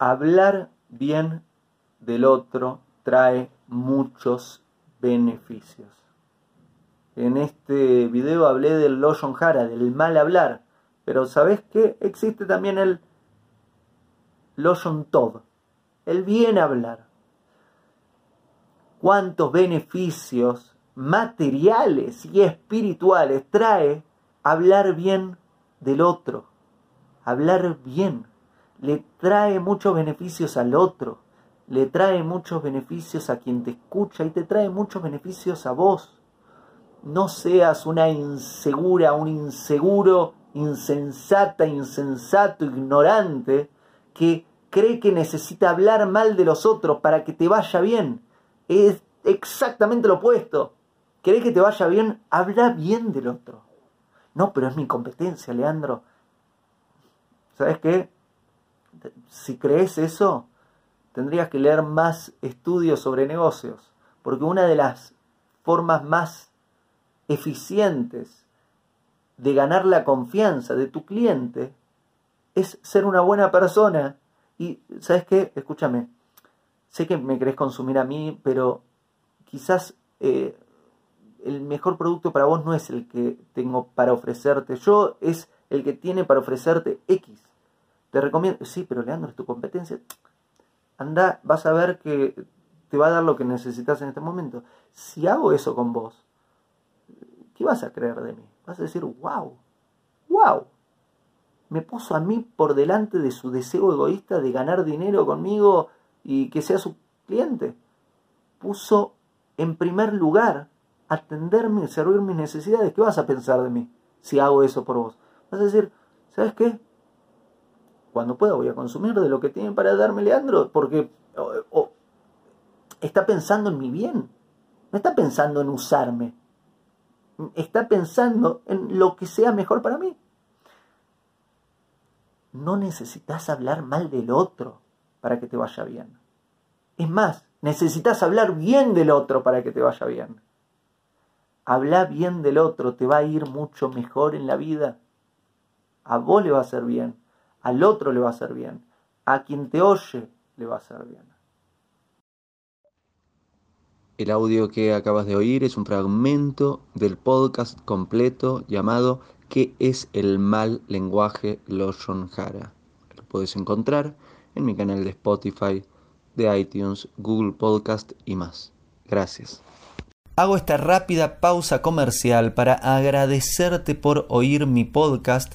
hablar bien del otro trae muchos beneficios. En este video hablé del Loshon Hara, del mal hablar, pero ¿sabes qué? Existe también el Loshon Tov, el bien hablar. ¿Cuántos beneficios materiales y espirituales trae hablar bien del otro? Hablar bien le trae muchos beneficios al otro, le trae muchos beneficios a quien te escucha y te trae muchos beneficios a vos. No seas una insegura, un inseguro, insensata, insensato, ignorante, que cree que necesita hablar mal de los otros para que te vaya bien. Es exactamente lo opuesto. ¿Cree que te vaya bien? Habla bien del otro. No, pero es mi competencia, Leandro. ¿Sabes qué? Si crees eso, tendrías que leer más estudios sobre negocios, porque una de las formas más eficientes de ganar la confianza de tu cliente es ser una buena persona. Y, ¿sabes qué? Escúchame, sé que me querés consumir a mí, pero quizás eh, el mejor producto para vos no es el que tengo para ofrecerte yo, es el que tiene para ofrecerte X. Te recomiendo, sí, pero Leandro, es tu competencia. Anda, vas a ver que te va a dar lo que necesitas en este momento. Si hago eso con vos, ¿qué vas a creer de mí? Vas a decir, wow, wow. Me puso a mí por delante de su deseo egoísta de ganar dinero conmigo y que sea su cliente. Puso en primer lugar atenderme, servir mis necesidades. ¿Qué vas a pensar de mí si hago eso por vos? Vas a decir, ¿sabes qué? Cuando pueda voy a consumir de lo que tiene para darme Leandro, porque está pensando en mi bien, no está pensando en usarme, está pensando en lo que sea mejor para mí. No necesitas hablar mal del otro para que te vaya bien. Es más, necesitas hablar bien del otro para que te vaya bien. Hablar bien del otro te va a ir mucho mejor en la vida. A vos le va a hacer bien al otro le va a hacer bien, a quien te oye le va a hacer bien. El audio que acabas de oír es un fragmento del podcast completo llamado ¿Qué es el mal lenguaje Loshon Hara? Lo puedes encontrar en mi canal de Spotify, de iTunes, Google Podcast y más. Gracias. Hago esta rápida pausa comercial para agradecerte por oír mi podcast